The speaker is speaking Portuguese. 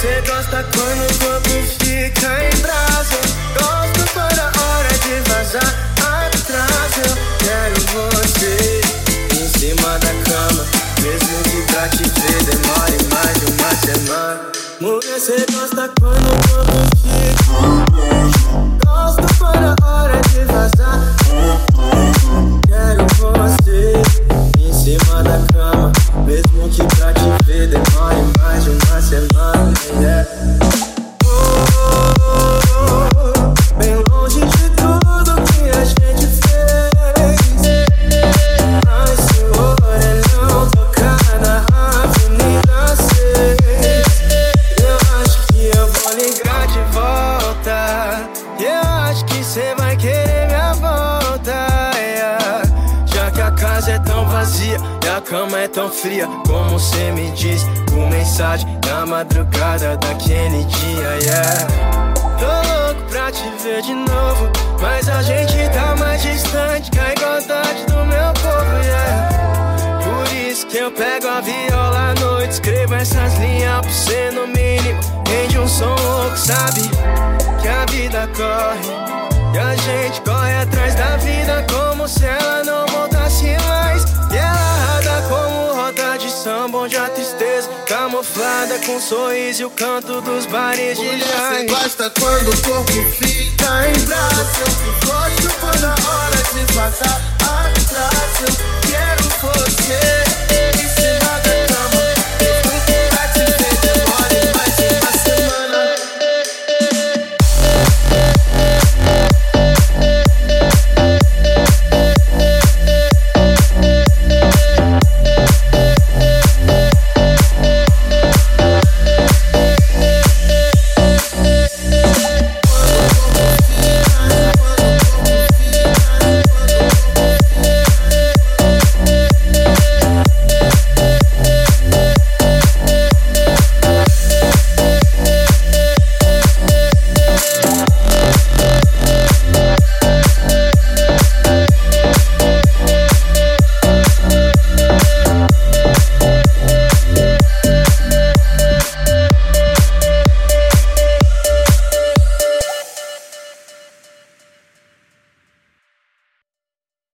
Você gosta quando o corpo fica em brasa. Gosto quando a hora de vazar atrás. Eu quero você em cima da cama. Mesmo que pra te ver demore mais de uma semana. Você gosta quando o corpo fica vazia e a cama é tão fria, como cê me diz por mensagem na madrugada daquele dia. Yeah. Tô louco pra te ver de novo, mas a gente tá mais distante que a igualdade do meu povo. Yeah. Por isso que eu pego a viola à noite, escrevo essas linhas pra você no mínimo. Rende um som louco, sabe? Que a vida corre. E a gente corre atrás da vida como se camuflada com sorriso e o canto dos bares de Mulher, gosta quando o corpo fica em brasa. Eu gosto quando a hora de passar